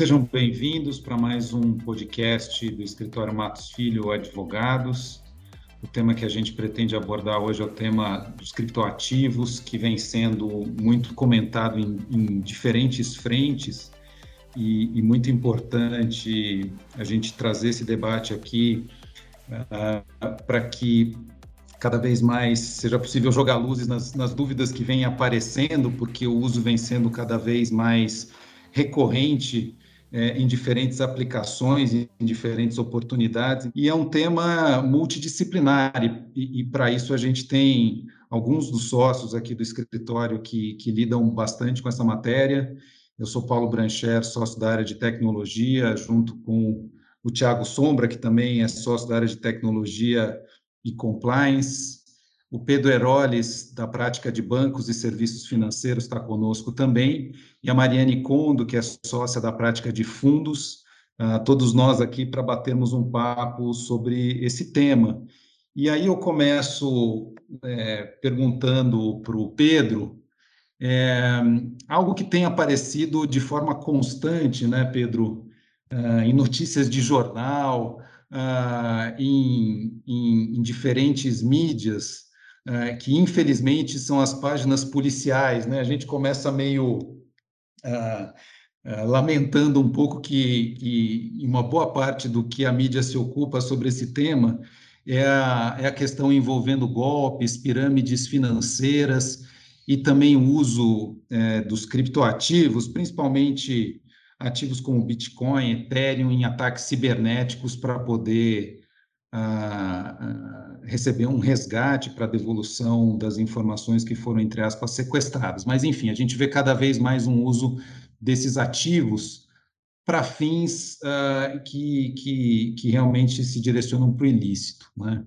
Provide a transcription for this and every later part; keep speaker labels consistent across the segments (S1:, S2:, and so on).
S1: Sejam bem-vindos para mais um podcast do Escritório Matos Filho Advogados. O tema que a gente pretende abordar hoje é o tema dos criptoativos, que vem sendo muito comentado em, em diferentes frentes e, e, muito importante a gente trazer esse debate aqui uh, para que cada vez mais seja possível jogar luzes nas, nas dúvidas que vêm aparecendo, porque o uso vem sendo cada vez mais recorrente é, em diferentes aplicações, em diferentes oportunidades, e é um tema multidisciplinar, e, e para isso a gente tem alguns dos sócios aqui do escritório que, que lidam bastante com essa matéria. Eu sou Paulo Brancher, sócio da área de tecnologia, junto com o Tiago Sombra, que também é sócio da área de tecnologia e compliance. O Pedro Heroles, da prática de bancos e serviços financeiros, está conosco também, e a Mariane Condo, que é sócia da prática de fundos, uh, todos nós aqui para batermos um papo sobre esse tema. E aí eu começo é, perguntando para o Pedro é, algo que tem aparecido de forma constante, né, Pedro, uh, em notícias de jornal, uh, em, em, em diferentes mídias, é, que infelizmente são as páginas policiais, né? A gente começa meio uh, uh, lamentando um pouco que, que uma boa parte do que a mídia se ocupa sobre esse tema é a, é a questão envolvendo golpes, pirâmides financeiras e também o uso é, dos criptoativos, principalmente ativos como Bitcoin, Ethereum, em ataques cibernéticos para poder a, receber um resgate para devolução das informações que foram, entre aspas, sequestradas. Mas, enfim, a gente vê cada vez mais um uso desses ativos para fins uh, que, que, que, realmente se direcionam para o ilícito. Né?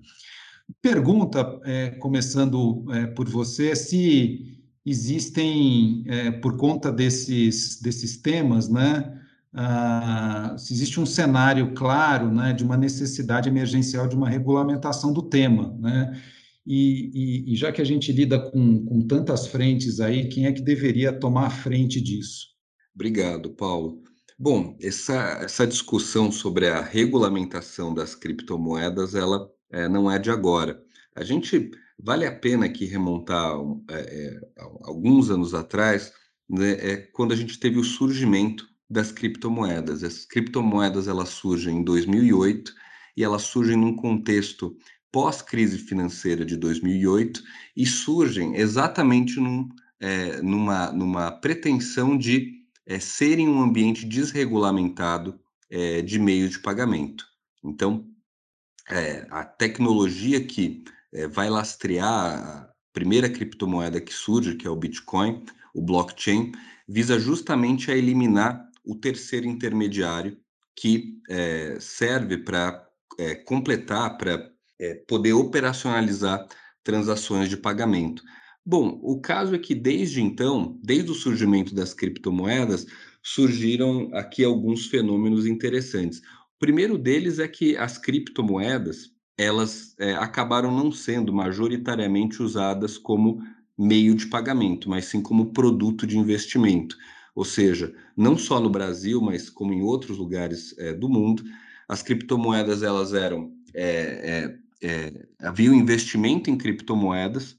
S1: Pergunta, é, começando é, por você, se existem, é, por conta desses, desses temas, né, ah, se existe um cenário claro né, de uma necessidade emergencial de uma regulamentação do tema. Né? E, e, e já que a gente lida com, com tantas frentes aí, quem é que deveria tomar a frente disso?
S2: Obrigado, Paulo. Bom, essa, essa discussão sobre a regulamentação das criptomoedas, ela é, não é de agora. A gente vale a pena aqui remontar é, é, alguns anos atrás, né, é, quando a gente teve o surgimento das criptomoedas. As criptomoedas elas surgem em 2008 e elas surgem num contexto pós-crise financeira de 2008 e surgem exatamente num, é, numa, numa pretensão de é, serem um ambiente desregulamentado é, de meios de pagamento. Então, é, a tecnologia que é, vai lastrear a primeira criptomoeda que surge, que é o Bitcoin, o blockchain, visa justamente a eliminar o terceiro intermediário, que é, serve para é, completar, para é, poder operacionalizar transações de pagamento. Bom, o caso é que desde então, desde o surgimento das criptomoedas, surgiram aqui alguns fenômenos interessantes. O primeiro deles é que as criptomoedas elas é, acabaram não sendo majoritariamente usadas como meio de pagamento, mas sim como produto de investimento. Ou seja, não só no Brasil, mas como em outros lugares é, do mundo, as criptomoedas elas eram é, é, havia um investimento em criptomoedas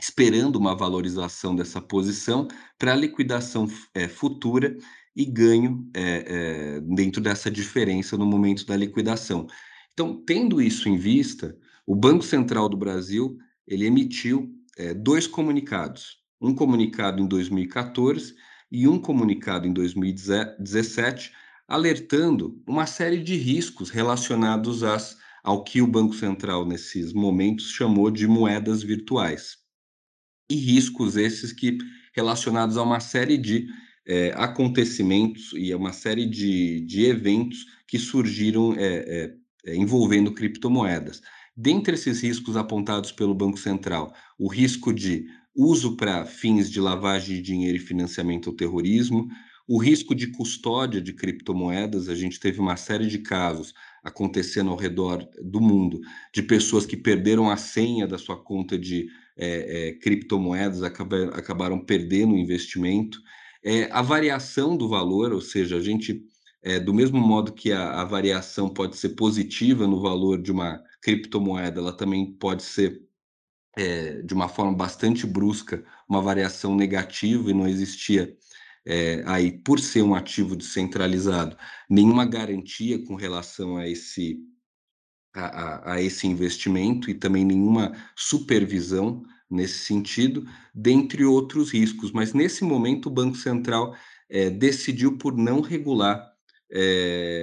S2: esperando uma valorização dessa posição para liquidação futura e ganho dentro dessa diferença no momento da liquidação. Então, tendo isso em vista, o Banco Central do Brasil ele emitiu dois comunicados. Um comunicado em 2014 e um comunicado em 2017 alertando uma série de riscos relacionados às, ao que o Banco Central, nesses momentos, chamou de moedas virtuais. E riscos esses que relacionados a uma série de é, acontecimentos e a uma série de, de eventos que surgiram é, é, envolvendo criptomoedas. Dentre esses riscos apontados pelo Banco Central, o risco de uso para fins de lavagem de dinheiro e financiamento ao terrorismo, o risco de custódia de criptomoedas, a gente teve uma série de casos acontecendo ao redor do mundo, de pessoas que perderam a senha da sua conta de é, é, criptomoedas, acabaram, acabaram perdendo o investimento. É, a variação do valor, ou seja, a gente é, do mesmo modo que a, a, variação pode ser positiva no valor de uma criptomoeda, ela também pode ser, é, de uma forma bastante brusca, uma variação negativa e não existia é, aí, por ser um ativo descentralizado, nenhuma garantia com relação a esse, a, a, esse investimento e também nenhuma supervisão nesse sentido, dentre outros riscos. Mas nesse momento, o Banco Central é, decidiu por não regular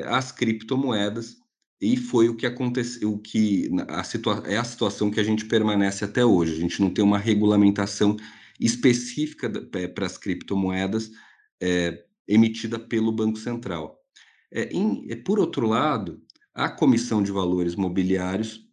S2: as criptomoedas e foi o que aconteceu, o que a situa é a situação que a gente permanece até hoje. A gente não tem uma regulamentação específica para as criptomoedas é, emitida pelo Banco Central. É, em, é, por outro lado, a Comissão de Valores Mobiliários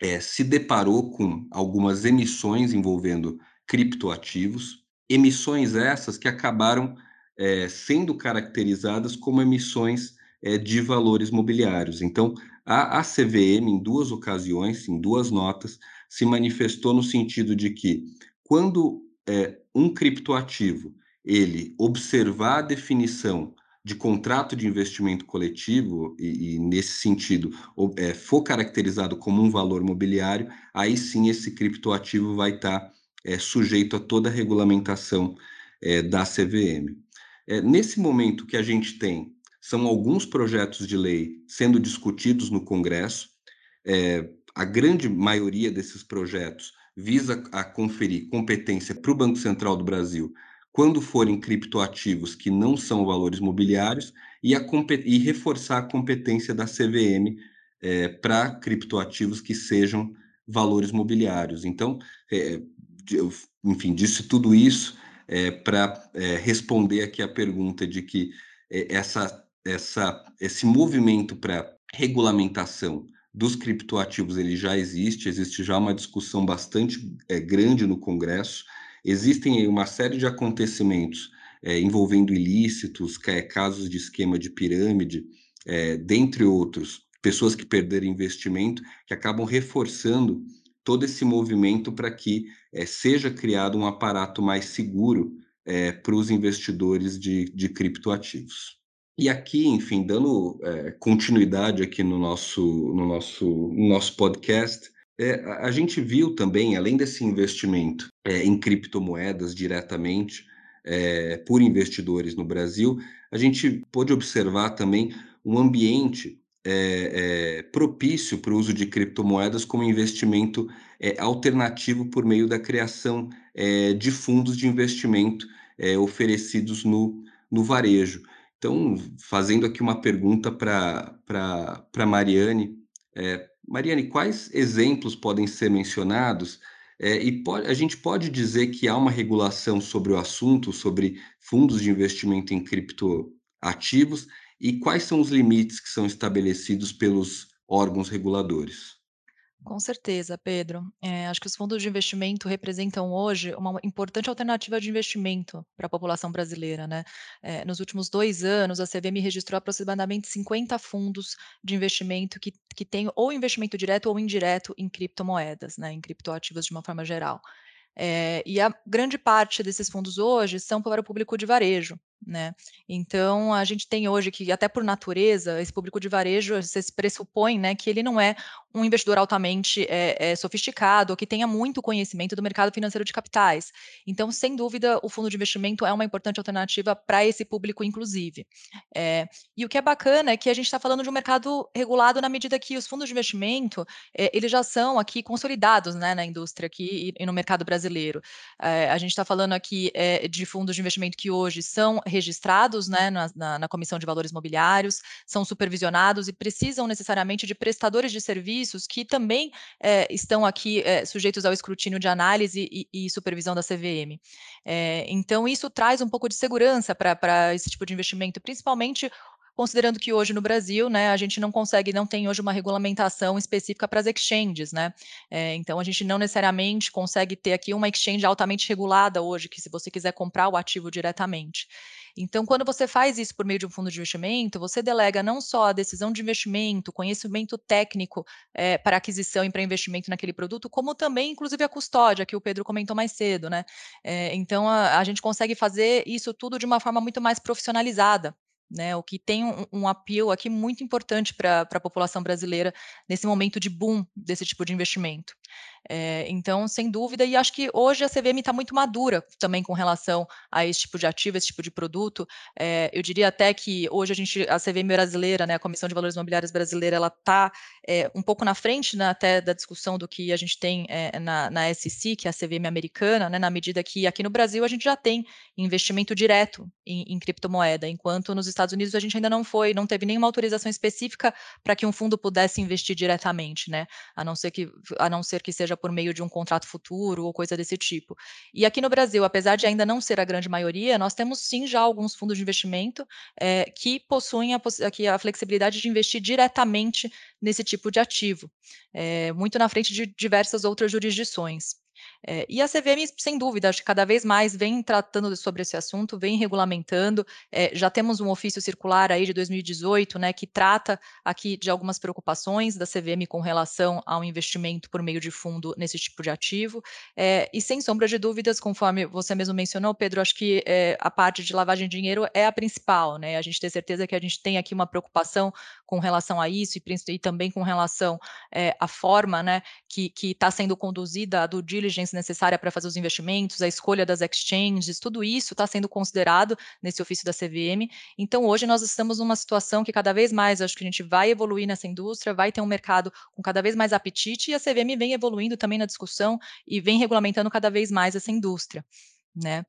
S2: é, se deparou com algumas emissões envolvendo criptoativos, emissões essas que acabaram é, sendo caracterizadas como emissões é, de valores mobiliários. Então, a, a CVM, em duas ocasiões, em duas notas, se manifestou no sentido de que, quando é, um criptoativo ele observar a definição de contrato de investimento coletivo e, e nesse sentido é, for caracterizado como um valor mobiliário, aí sim esse criptoativo vai estar é, sujeito a toda a regulamentação é, da CVM. É, nesse momento que a gente tem são alguns projetos de lei sendo discutidos no Congresso, é, a grande maioria desses projetos visa a conferir competência para o Banco Central do Brasil quando forem criptoativos que não são valores mobiliários e, a, e reforçar a competência da CVM é, para criptoativos que sejam valores mobiliários. Então, é, enfim, disse tudo isso é, para é, responder aqui a pergunta de que é, essa, essa, esse movimento para regulamentação dos criptoativos ele já existe, existe já uma discussão bastante é, grande no Congresso. Existem uma série de acontecimentos é, envolvendo ilícitos, é, casos de esquema de pirâmide, é, dentre outros, pessoas que perderam investimento, que acabam reforçando todo esse movimento para que é, seja criado um aparato mais seguro é, para os investidores de, de criptoativos. E aqui, enfim, dando é, continuidade aqui no nosso, no nosso, no nosso podcast, é, a gente viu também, além desse investimento é, em criptomoedas diretamente é, por investidores no Brasil, a gente pôde observar também um ambiente é, é, propício para o uso de criptomoedas como investimento alternativo por meio da criação de fundos de investimento oferecidos no, no varejo. Então, fazendo aqui uma pergunta para Mariane, Mariane, quais exemplos podem ser mencionados? É, e pode, a gente pode dizer que há uma regulação sobre o assunto, sobre fundos de investimento em criptoativos, e quais são os limites que são estabelecidos pelos órgãos reguladores?
S3: Com certeza, Pedro. É, acho que os fundos de investimento representam hoje uma importante alternativa de investimento para a população brasileira. Né? É, nos últimos dois anos, a CVM registrou aproximadamente 50 fundos de investimento que, que têm ou investimento direto ou indireto em criptomoedas, né? em criptoativos de uma forma geral. É, e a grande parte desses fundos hoje são para o público de varejo, né? Então, a gente tem hoje que, até por natureza, esse público de varejo, você pressupõe né, que ele não é um investidor altamente é, é, sofisticado, ou que tenha muito conhecimento do mercado financeiro de capitais. Então, sem dúvida, o fundo de investimento é uma importante alternativa para esse público, inclusive. É, e o que é bacana é que a gente está falando de um mercado regulado na medida que os fundos de investimento, eles já são aqui consolidados né, na indústria aqui e, e no mercado brasileiro. a gente está falando aqui de fundos de investimento que hoje são registrados né, na, na, na Comissão de Valores Mobiliários, são supervisionados e precisam necessariamente de prestadores de serviços que também é, estão aqui é, sujeitos ao escrutínio de análise e, e supervisão da CVM. É, eh, então, isso traz um pouco de segurança para esse tipo de investimento, principalmente considerando que hoje no Brasil, né, a gente não consegue, não tem hoje uma regulamentação específica para as exchanges, né? É, então a gente não necessariamente consegue ter aqui uma exchange altamente regulada hoje, que se você quiser comprar o ativo diretamente. Então, quando você faz isso por meio de um fundo de investimento, você delega não só a decisão de investimento, conhecimento técnico é, para aquisição e para investimento naquele produto, como também, inclusive, a custódia, que o Pedro comentou mais cedo, né? É, então, a, a gente consegue fazer isso tudo de uma forma muito mais profissionalizada. né? O que tem um, um apelo aqui muito importante para a população brasileira nesse momento de boom desse tipo de investimento. É, então, sem dúvida, e acho que hoje a CVM está muito madura também com relação a esse tipo de ativo, esse tipo de produto. É, eu diria até que hoje a gente, a CVM brasileira, né, a Comissão de Valores Imobiliários brasileira, ela está é, um pouco na frente né, até da discussão do que a gente tem na, na que é a CVM americana, né, na medida que aqui no Brasil a gente já tem investimento direto em, em criptomoeda, enquanto nos Estados Unidos a gente ainda não foi, não teve nenhuma autorização específica para que um fundo pudesse investir diretamente, né, a não ser que, a não ser que seja por meio de um contrato futuro ou coisa desse tipo. E aqui no Brasil, apesar de ainda não ser a grande maioria, nós temos sim já alguns fundos de investimento é, que possuem a, a flexibilidade de investir diretamente nesse tipo de ativo, é, muito na frente de diversas outras jurisdições. É, e a CVM, sem dúvida, acho que cada vez mais vem tratando sobre esse assunto, vem regulamentando. É, já temos um ofício circular aí de 2018, né, que trata aqui de algumas preocupações da CVM com relação ao investimento por meio de fundo nesse tipo de ativo. É, e sem sombra de dúvidas, conforme você mesmo mencionou, Pedro, acho que a parte de lavagem de dinheiro é a principal, né? A gente ter certeza que a gente tem aqui uma preocupação com relação a isso e, e também com relação à forma, né, que está sendo conduzida a do diligence necessária para fazer os investimentos, a escolha das exchanges, tudo isso está sendo considerado nesse ofício da CVM. Então, hoje nós estamos numa situação que cada vez mais acho que a gente vai evoluir nessa indústria, vai ter um mercado com cada vez mais apetite e a CVM vem evoluindo também na discussão e vem regulamentando cada vez mais essa indústria. Né?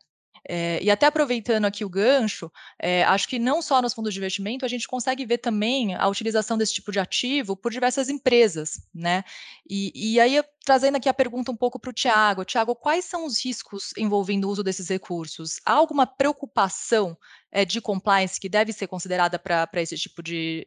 S3: É, e até aproveitando aqui o gancho, é, acho que não só nos fundos de investimento, a gente consegue ver também a utilização desse tipo de ativo por diversas empresas, né? E, e aí, trazendo aqui a pergunta um pouco para o Tiago. Tiago, quais são os riscos envolvendo o uso desses recursos? Há alguma preocupação é, de compliance que deve ser considerada para esse tipo de,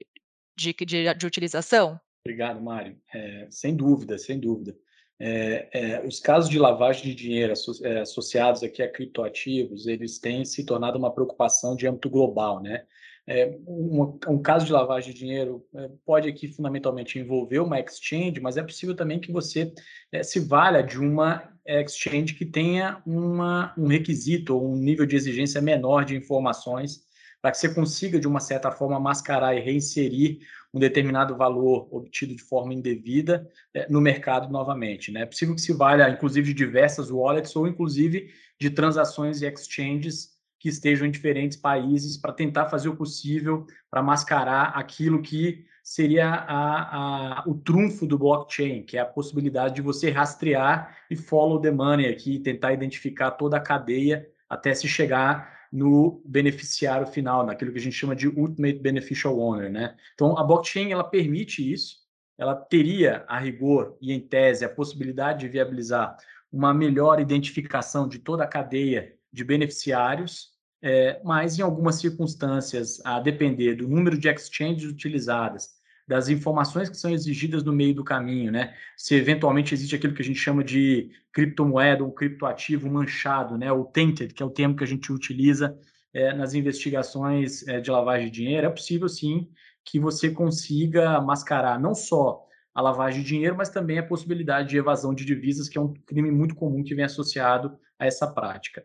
S3: de, de, de utilização?
S4: Obrigado, Mário. sem dúvida, sem dúvida. É, é, os casos de lavagem de dinheiro é, associados aqui a criptoativos, eles têm se tornado uma preocupação de âmbito global, né? É, um, um, caso de lavagem de dinheiro é, pode aqui fundamentalmente envolver uma exchange, mas é possível também que você é, se valha de uma exchange que tenha uma, um requisito ou um nível de exigência menor de informações para que você consiga, de uma certa forma, mascarar e reinserir um determinado valor obtido de forma indevida é, no mercado novamente. Né? É possível que se valha, inclusive, de diversas wallets ou, inclusive, de transações e exchanges que estejam em diferentes países para tentar fazer o possível para mascarar aquilo que seria a, a, o trunfo do blockchain, que é a possibilidade de você rastrear e follow the money aqui, tentar identificar toda a cadeia até se chegar no beneficiário final, naquilo que a gente chama de Ultimate Beneficial Owner, né? Então, a blockchain, ela permite isso, ela teria, a rigor e em tese, a possibilidade de viabilizar uma melhor identificação de toda a cadeia de beneficiários, é, mas em algumas circunstâncias, a depender do número de exchanges utilizadas, das informações que são exigidas no meio do caminho, né? Se eventualmente existe aquilo que a gente chama de criptomoeda ou criptoativo manchado, né? O tainted, que é o termo que a gente utiliza é, nas investigações é, de lavagem de dinheiro, é possível sim que você consiga mascarar não só a lavagem de dinheiro, mas também a possibilidade de evasão de divisas, que é um crime muito comum que vem associado a essa prática.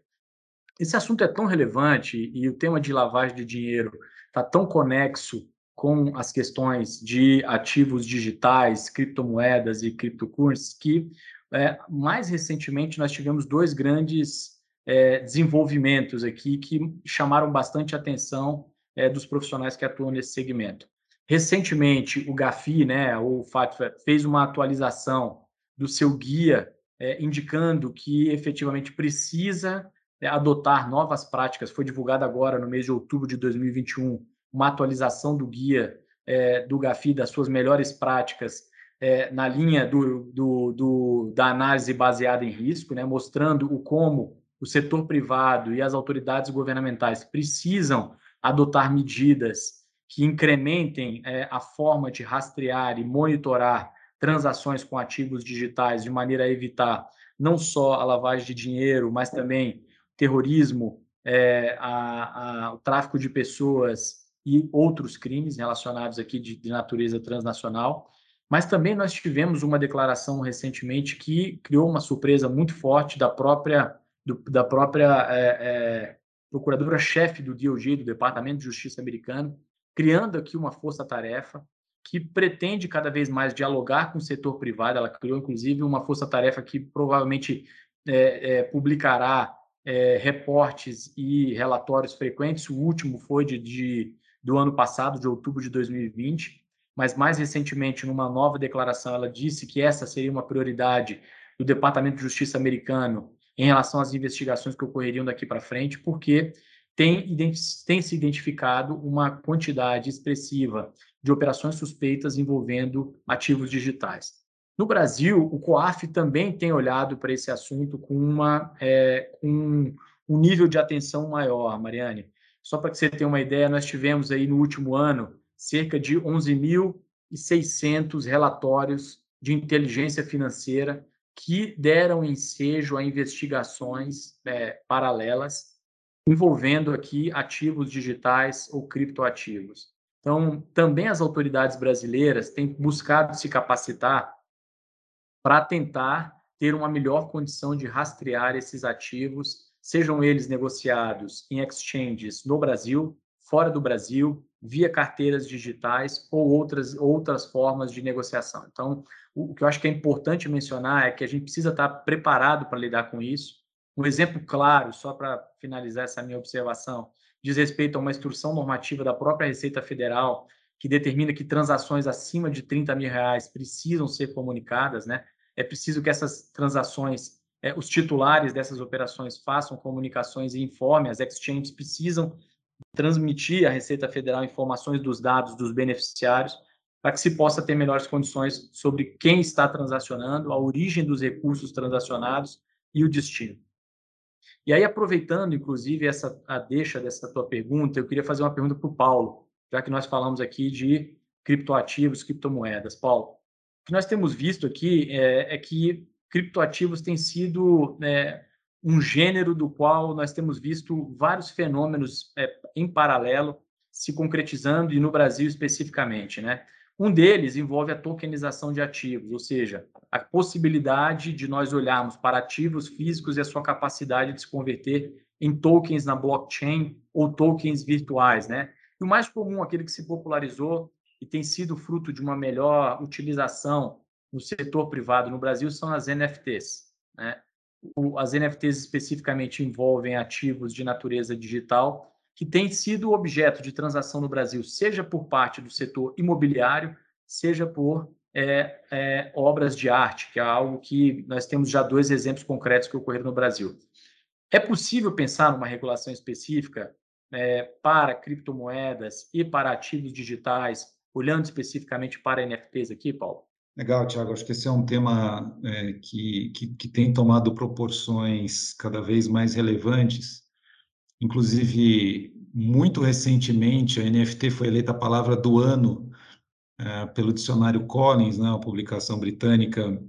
S4: Esse assunto é tão relevante e o tema de lavagem de dinheiro está tão conexo com as questões de ativos digitais, criptomoedas e criptocurrencies, que é, mais recentemente nós tivemos dois grandes é, desenvolvimentos aqui que chamaram bastante atenção é, dos profissionais que atuam nesse segmento. Recentemente, o GAFI, né, o FATFA, fez uma atualização do seu guia, é, indicando que efetivamente precisa é, adotar novas práticas. Foi divulgado agora, no mês de outubro de 2021, uma atualização do guia é, do GAFI, das suas melhores práticas é, na linha do, do, do, da análise baseada em risco, né, mostrando o como o setor privado e as autoridades governamentais precisam adotar medidas que incrementem é, a forma de rastrear e monitorar transações com ativos digitais de maneira a evitar não só a lavagem de dinheiro, mas também terrorismo, é, a, a, o tráfico de pessoas e outros crimes relacionados aqui de, de natureza transnacional. Mas também nós tivemos uma declaração recentemente que criou uma surpresa muito forte da própria, do, da própria é, é, procuradora-chefe do DOJ, do Departamento de Justiça americano, criando aqui uma força-tarefa que pretende cada vez mais dialogar com o setor privado. Ela criou, inclusive, uma força-tarefa que provavelmente é, é, publicará é, reportes e relatórios frequentes. O último foi de, de, do ano passado, de outubro de 2020, mas mais recentemente, numa nova declaração, ela disse que essa seria uma prioridade do Departamento de Justiça americano em relação às investigações que ocorreriam daqui para frente, porque tem, tem se identificado uma quantidade expressiva de operações suspeitas envolvendo ativos digitais. No Brasil, o COAF também tem olhado para esse assunto com, uma, é, com um nível de atenção maior, Mariane. Só para que você tenha uma ideia, nós tivemos aí no último ano cerca de 11.600 relatórios de inteligência financeira que deram ensejo a investigações é, paralelas envolvendo aqui ativos digitais ou criptoativos. Então, também as autoridades brasileiras têm buscado se capacitar para tentar ter uma melhor condição de rastrear esses ativos, sejam eles negociados em exchanges no Brasil, fora do Brasil, via carteiras digitais ou outras, outras formas de negociação. Então, o que eu acho que é importante mencionar é que a gente precisa estar preparado para lidar com isso. Um exemplo claro, só para finalizar essa minha observação, diz respeito a uma instrução normativa da própria Receita Federal que determina que transações acima de 30 mil reais precisam ser comunicadas, né? É preciso que essas transações, é, os titulares dessas operações façam comunicações e informem, as exchanges precisam transmitir à Receita Federal informações dos dados dos beneficiários para que se possa ter melhores condições sobre quem está transacionando, a origem dos recursos transacionados e o destino. E aí, aproveitando, inclusive, essa a deixa dessa tua pergunta, eu queria fazer uma pergunta para o Paulo, já que nós falamos aqui de criptoativos, criptomoedas. Paulo, o que nós temos visto aqui é, é que criptoativos têm sido é, um gênero do qual nós temos visto vários fenômenos é, em paralelo se concretizando, e no Brasil especificamente. Né? Um deles envolve a tokenização de ativos, ou seja, a possibilidade de nós olharmos para ativos físicos e a sua capacidade de se converter em tokens na blockchain ou tokens virtuais, né? E o mais comum, aquele que se popularizou e tem sido fruto de uma melhor utilização no setor privado no Brasil são as NFTs, né? As NFTs especificamente envolvem ativos de natureza digital que tem sido objeto de transação no Brasil, seja por parte do setor imobiliário, seja por é, é, obras de arte, que é algo que nós temos já dois exemplos concretos que ocorreram no Brasil. É possível pensar numa regulação específica é, para criptomoedas e para ativos digitais, olhando especificamente para NFTs aqui, Paulo?
S1: Legal, Tiago. Acho que esse é um tema é, que, que, que, tem tomado proporções cada vez mais relevantes Inclusive, muito recentemente, a NFT foi eleita a palavra do ano é, pelo dicionário Collins, né, uma publicação britânica,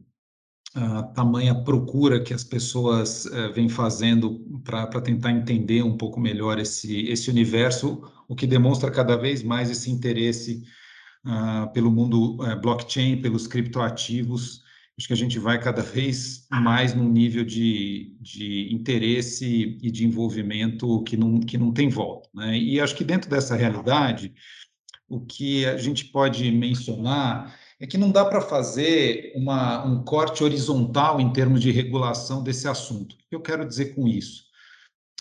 S1: a tamanha procura que as pessoas é, vêm fazendo para tentar entender um pouco melhor esse, esse universo, o que demonstra cada vez mais esse interesse uh, pelo mundo uh, blockchain, pelos criptoativos, acho que a gente vai cada vez mais num nível de, de interesse e de envolvimento que não, que não tem volta. Né? E acho que dentro dessa realidade, o que a gente pode mencionar é que não dá para fazer uma, um corte horizontal em termos de regulação desse assunto. O que eu quero dizer com isso?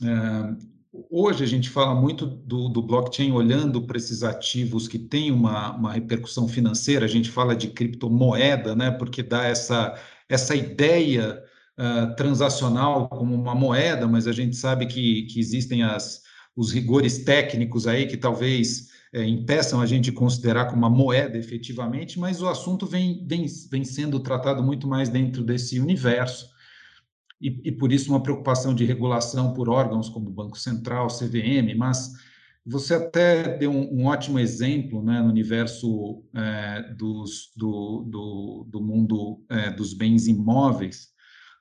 S1: É, Hoje a gente fala muito do, do blockchain olhando para esses ativos que têm uma, uma repercussão financeira, a gente fala de criptomoeda, né, porque dá essa, essa ideia uh, transacional como uma moeda, mas a gente sabe que, que existem as, os rigores técnicos aí que talvez é, impeçam a gente de considerar como uma moeda efetivamente, mas o assunto vem, vem, vem sendo tratado muito mais dentro desse universo e, e, por isso uma preocupação de regulação por órgãos como o Banco Central, CVM, mas você até deu um, um ótimo exemplo né, no universo é, dos, do, do, do, mundo é, dos bens imóveis,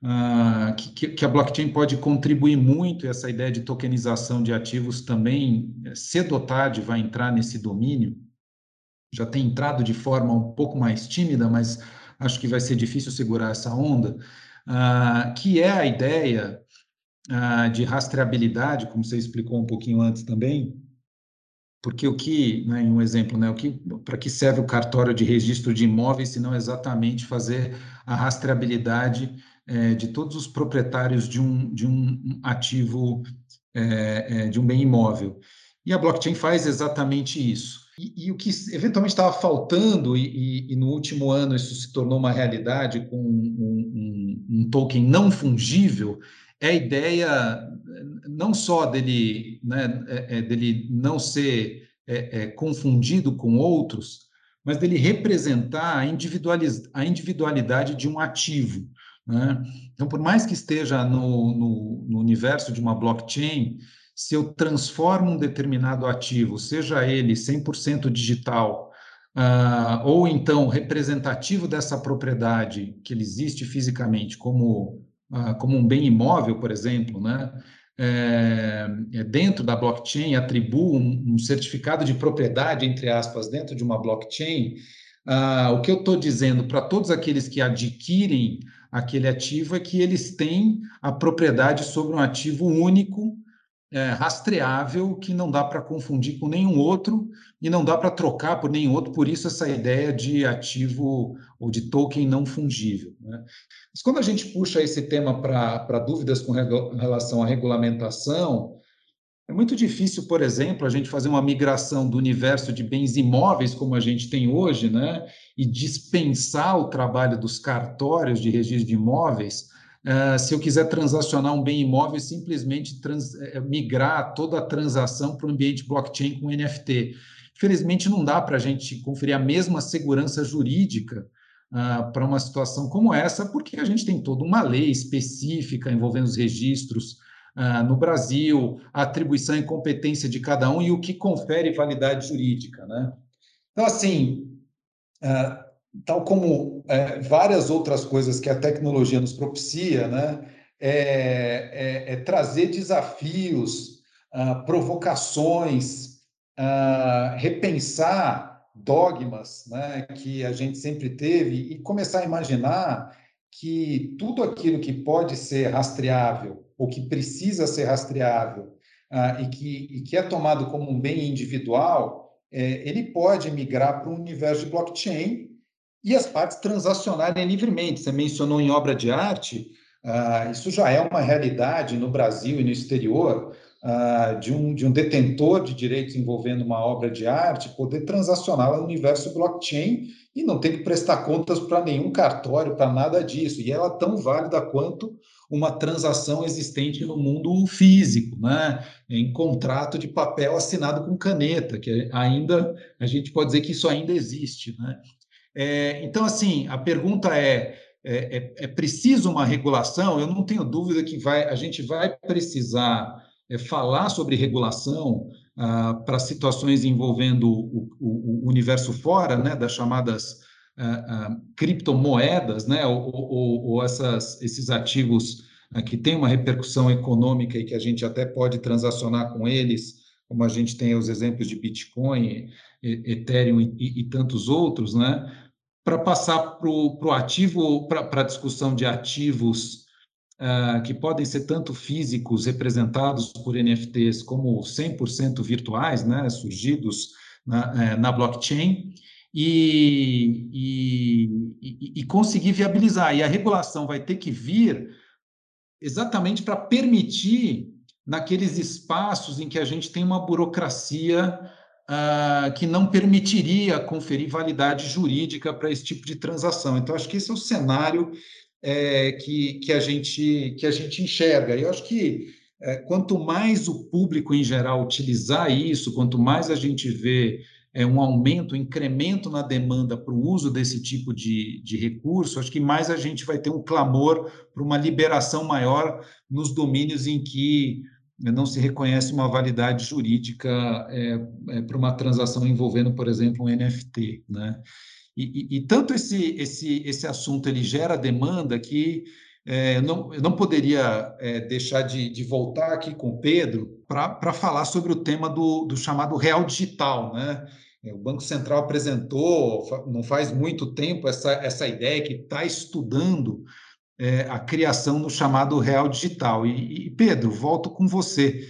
S1: uh, que, que, a blockchain pode contribuir muito, essa ideia de tokenização de ativos também, é, cedo ou tarde, vai entrar nesse domínio, já tem entrado de forma um pouco mais tímida, mas acho que vai ser difícil segurar essa onda, uh, que é a ideia ah, de rastreabilidade, como você explicou um pouquinho antes também, porque o que, né, um exemplo, né, o que, para que serve o cartório de registro de imóveis, se não exatamente fazer a rastreabilidade é, de todos os proprietários de um, de um ativo, é, é, de um bem imóvel. E a blockchain faz exatamente isso. E, e o que eventualmente estava faltando, e, e, no último ano isso se tornou uma realidade com um, um, um token não fungível, é a ideia não só dele, né, é, é dele não ser é, é, confundido com outros, mas dele representar a, a individualidade de um ativo. Né? Então, por mais que esteja no, no, no universo de uma blockchain, se eu transformo um determinado ativo, seja ele 100% digital, uh, ou então representativo dessa propriedade que ele existe fisicamente, como, uh, como um bem imóvel, por exemplo, né? É, é, dentro da blockchain, atribuo um, um, certificado de propriedade, entre aspas, dentro de uma blockchain, uh, o que eu estou dizendo para todos aqueles que adquirem aquele ativo é que eles têm a propriedade sobre um ativo único é, rastreável que não dá para confundir com nenhum outro e não dá para trocar por nenhum outro, por isso essa ideia de ativo ou de token não fungível. Né? Mas quando a gente puxa esse tema para dúvidas com relação à regulamentação, é muito difícil, por exemplo, a gente fazer uma migração do universo de bens imóveis como a gente tem hoje, né, e dispensar o trabalho dos cartórios de registro de imóveis Uh, se eu quiser transacionar um bem imóvel, simplesmente trans, uh, migrar toda a transação para o ambiente blockchain com NFT. Infelizmente, não dá para a gente conferir a mesma segurança jurídica uh, para uma situação como essa, porque a gente tem toda uma lei específica envolvendo os registros no Brasil, a atribuição e competência de cada um e o que confere validade jurídica. Né? Então, assim, tal como é, várias outras coisas que a tecnologia nos propicia, né, é, é, é trazer desafios, ah, provocações, ah, repensar dogmas né, que a gente sempre teve e começar a imaginar que tudo aquilo que pode ser rastreável ou que precisa ser rastreável ah, e, que, e que é tomado como um bem individual, é, ele pode migrar para um universo de blockchain e as partes transacionarem livremente. Você mencionou em obra de arte, uh, isso já é uma realidade no Brasil e no exterior, uh, de, um, de um detentor de direitos envolvendo uma obra de arte poder transacioná-la no universo blockchain e não ter que prestar contas para nenhum cartório, para nada disso. E ela é tão válida quanto uma transação existente no mundo físico, né? em contrato de papel assinado com caneta, que ainda a gente pode dizer que isso ainda existe. Né? É, então, assim, a pergunta é, é, é, é, preciso uma regulação? Eu não tenho dúvida que vai, a gente vai precisar é, falar sobre regulação ah, para situações envolvendo o, o, o, universo fora, né, das chamadas ah, ah, criptomoedas, né, ou, ou, ou essas, esses ativos ah, que têm uma repercussão econômica e que a gente até pode transacionar com eles, como a gente tem os exemplos de Bitcoin, Ethereum e, e tantos outros, né? para passar para o ativo, para a discussão de ativos uh, que podem ser tanto físicos, representados por NFTs, como 100% virtuais, né, surgidos na, é, na blockchain, e, e, e, conseguir viabilizar. E a regulação vai ter que vir exatamente para permitir, naqueles espaços em que a gente tem uma burocracia uh, que não permitiria conferir validade jurídica para esse tipo de transação. Então, acho que esse é o cenário é, que, que, a gente, que a gente enxerga. E eu acho que é, quanto mais o público em geral utilizar isso, quanto mais a gente vê é, um aumento, um incremento na demanda para o uso desse tipo de, de recurso, acho que mais a gente vai ter um clamor para uma liberação maior nos domínios em que não se reconhece uma validade jurídica é, é, para uma transação envolvendo, por exemplo, um NFT, né? E, e, e, tanto esse, esse, esse assunto ele gera demanda que é, não, eu não poderia é, deixar de, de, voltar aqui com o Pedro para falar sobre o tema do, do chamado real digital, né? O Banco Central apresentou, não faz muito tempo, essa, essa ideia que está estudando é, a criação do chamado real digital. E, e Pedro, volto com você.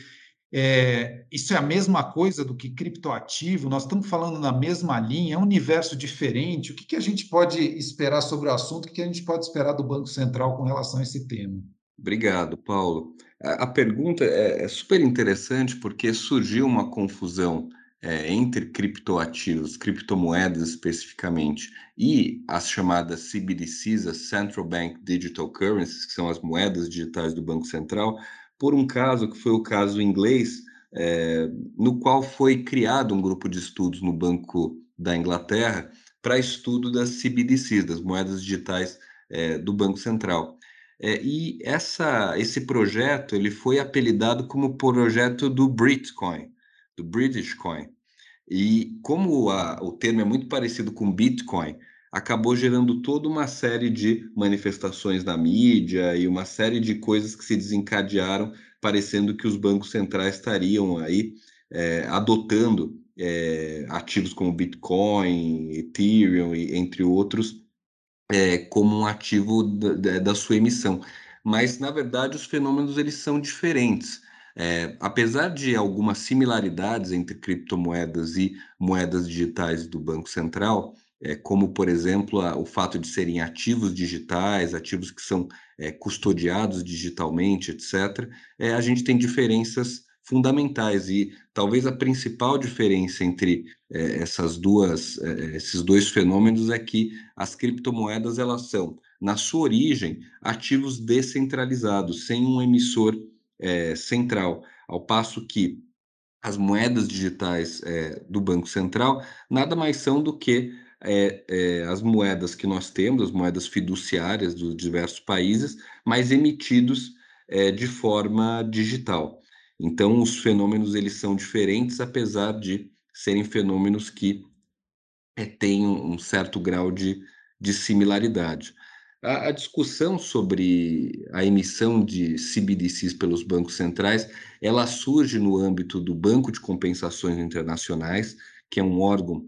S1: É, isso é a mesma coisa do que criptoativo? Nós estamos falando na mesma linha, é um universo diferente. O que, que a gente pode esperar sobre o assunto? O que a gente pode esperar do Banco Central com relação a esse tema?
S2: Obrigado, Paulo. A, a pergunta é, é, super interessante porque surgiu uma confusão é, entre criptoativos, criptomoedas especificamente, e as chamadas CBDCs, as Central Bank Digital Currencies, que são as moedas digitais do Banco Central, por um caso que foi o caso inglês, é, no qual foi criado um grupo de estudos no Banco da Inglaterra para estudo das CBDCs, das moedas digitais é, do Banco Central. É, e essa, esse projeto ele foi apelidado como projeto do Bitcoin, do British Coin. E como a, o termo é muito parecido com Bitcoin, acabou gerando toda uma série de manifestações na mídia e uma série de coisas que se desencadearam, parecendo que os bancos centrais estariam aí é, adotando é, ativos como Bitcoin, Ethereum, e, entre outros, é, como um ativo da, da, sua emissão. Mas, na verdade, os fenômenos eles são diferentes. É, apesar de algumas similaridades entre criptomoedas e moedas digitais do Banco Central, é, como, por exemplo, a, o fato de serem ativos digitais, ativos que são é, custodiados digitalmente, etc., é, a gente tem diferenças fundamentais e talvez a principal diferença entre é, essas duas, é, esses dois fenômenos é que as criptomoedas elas são, na sua origem, ativos descentralizados, sem um emissor é, central, ao passo que as moedas digitais do Banco Central nada mais são do que é, é, as moedas que nós temos, as moedas fiduciárias dos diversos países, mas emitidos é, de forma digital. Então, os fenômenos eles são diferentes, apesar de serem fenômenos que é, têm um certo grau de, de similaridade. A, a, discussão sobre a emissão de CBDCs pelos bancos centrais, ela surge no âmbito do Banco de Compensações Internacionais, que é um órgão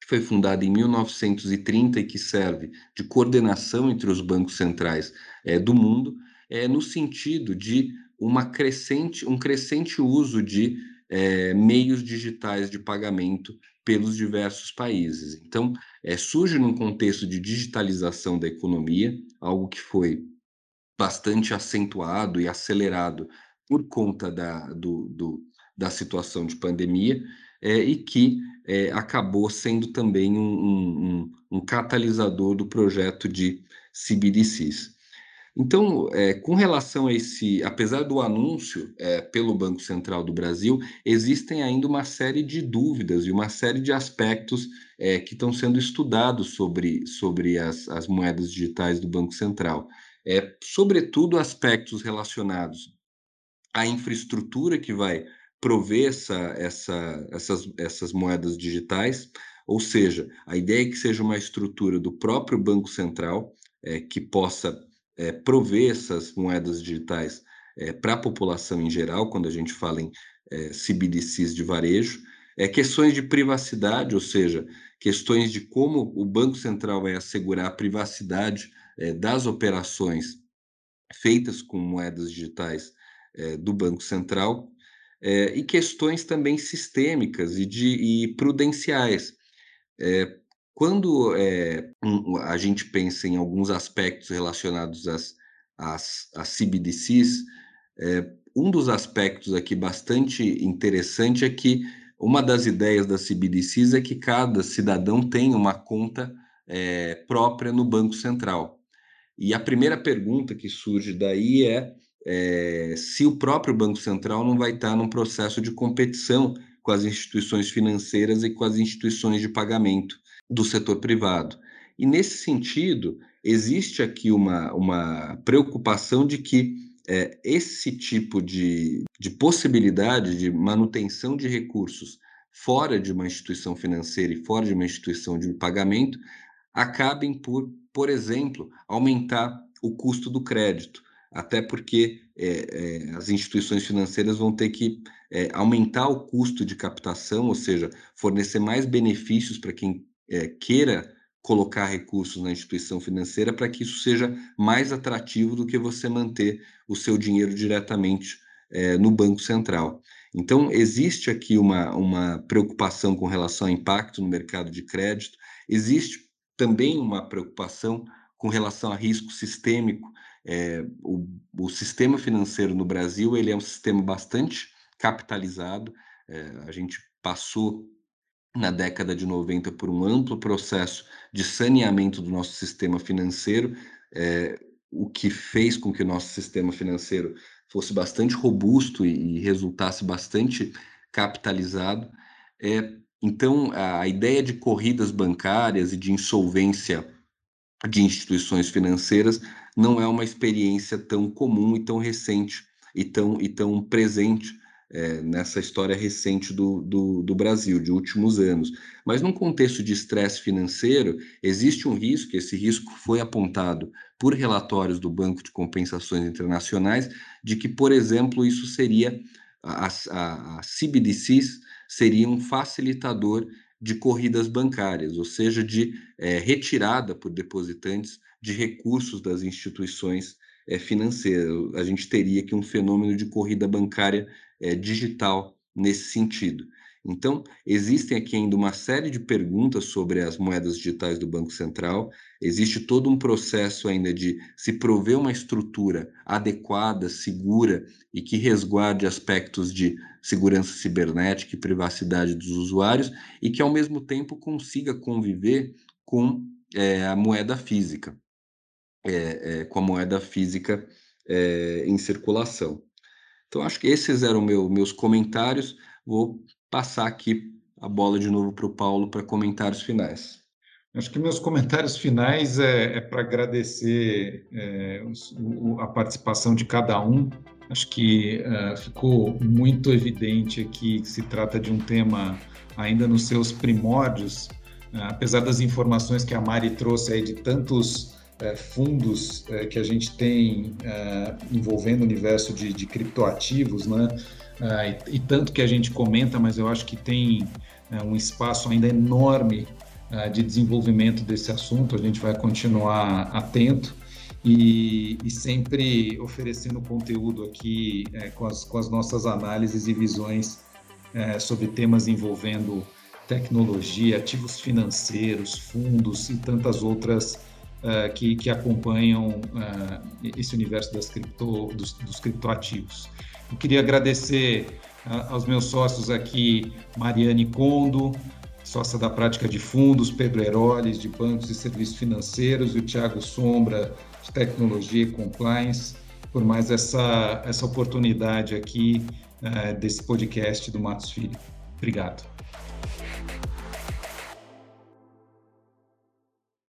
S2: que foi fundada em 1930 e que serve de coordenação entre os bancos centrais é, do mundo, é, no sentido de uma crescente, um crescente uso de é, meios digitais de pagamento pelos diversos países. Então, é, surge num contexto de digitalização da economia, algo que foi bastante acentuado e acelerado por conta da, do, do, da situação de pandemia, é, e que é, acabou sendo também um, um, um, catalisador do projeto de CBDCs. Então, é, com relação a esse, apesar do anúncio é, pelo Banco Central do Brasil, existem ainda uma série de dúvidas e uma série de aspectos é, que estão sendo estudados sobre, sobre as, as moedas digitais do Banco Central. É, sobretudo aspectos relacionados à infraestrutura que vai prover essa, essa, essas, essas moedas digitais, ou seja, a ideia é que seja uma estrutura do próprio Banco Central é, que possa é, prover essas moedas digitais é, para a população em geral, quando a gente fala em é, CBDCs de varejo, é, questões de privacidade, ou seja, questões de como o Banco Central vai assegurar a privacidade das operações feitas com moedas digitais do Banco Central, e questões também sistêmicas e, de, e prudenciais. É, quando é, um, a gente pensa em alguns aspectos relacionados às, às, às CBDCs, um dos aspectos aqui bastante interessante é que uma das ideias das CBDCs é que cada cidadão tem uma conta própria no Banco Central. E a primeira pergunta que surge daí é é, se o próprio Banco Central não vai estar num processo de competição com as instituições financeiras e com as instituições de pagamento do setor privado. E nesse sentido, existe aqui uma, uma preocupação de que é, esse tipo de, de possibilidade de manutenção de recursos fora de uma instituição financeira e fora de uma instituição de pagamento acabem por, por exemplo, aumentar o custo do crédito até porque é, é, as instituições financeiras vão ter que é, aumentar o custo de captação, ou seja, fornecer mais benefícios para quem queira colocar recursos na instituição financeira para que isso seja mais atrativo do que você manter o seu dinheiro diretamente é, no Banco Central. Então, existe aqui uma, uma preocupação com relação ao impacto no mercado de crédito, existe também uma preocupação com relação a risco sistêmico. É, o, o, sistema financeiro no Brasil ele é um sistema bastante capitalizado. É, a gente passou na década de 90 por um amplo processo de saneamento do nosso sistema financeiro, é, o que fez com que o nosso sistema financeiro fosse bastante robusto e, e resultasse bastante capitalizado. É, então, a, a ideia de corridas bancárias e de insolvência de instituições financeiras não é uma experiência tão comum e tão recente e tão, e tão presente é, nessa história recente do, do, do, Brasil, de últimos anos. Mas num contexto de estresse financeiro, existe um risco, esse risco foi apontado por relatórios do Banco de Compensações Internacionais, de que, por exemplo, isso seria, a, a, CBDCs seria um facilitador de corridas bancárias, ou seja, de é, retirada por depositantes de recursos das instituições é, financeiras. A gente teria aqui um fenômeno de corrida bancária é, digital nesse sentido. Então, existem aqui ainda uma série de perguntas sobre as moedas digitais do Banco Central. Existe todo um processo ainda de se prover uma estrutura adequada, segura e que resguarde aspectos de segurança cibernética e privacidade dos usuários e que, ao mesmo tempo, consiga conviver com é, a moeda física, é, é, com a moeda física em circulação. Então, acho que esses eram meu, meus comentários. Vou passar aqui a bola de novo para o Paulo para comentários finais.
S1: Acho que meus comentários finais é, é para agradecer é, o, a participação de cada um. Acho que uh, ficou muito evidente aqui que se trata de um tema ainda nos seus primórdios, uh, apesar das informações que a Mari trouxe aí de tantos uh, fundos que a gente tem envolvendo o universo de, de criptoativos, né? uh, e, e, tanto que a gente comenta, mas eu acho que tem uh, um espaço ainda enorme uh, de desenvolvimento desse assunto. A gente vai continuar atento e, e sempre oferecendo conteúdo aqui com as, com, as, nossas análises e visões sobre temas envolvendo tecnologia, ativos financeiros, fundos e tantas outras Uh, que, que, acompanham uh, esse universo das cripto, dos, dos criptoativos. Eu queria agradecer uh, aos meus sócios aqui, Mariane Condo, sócia da prática de fundos, Pedro Heroles, de bancos e serviços financeiros, e o Tiago Sombra, de tecnologia e compliance, por mais essa, essa oportunidade aqui uh, desse podcast do Matos Filho. Obrigado.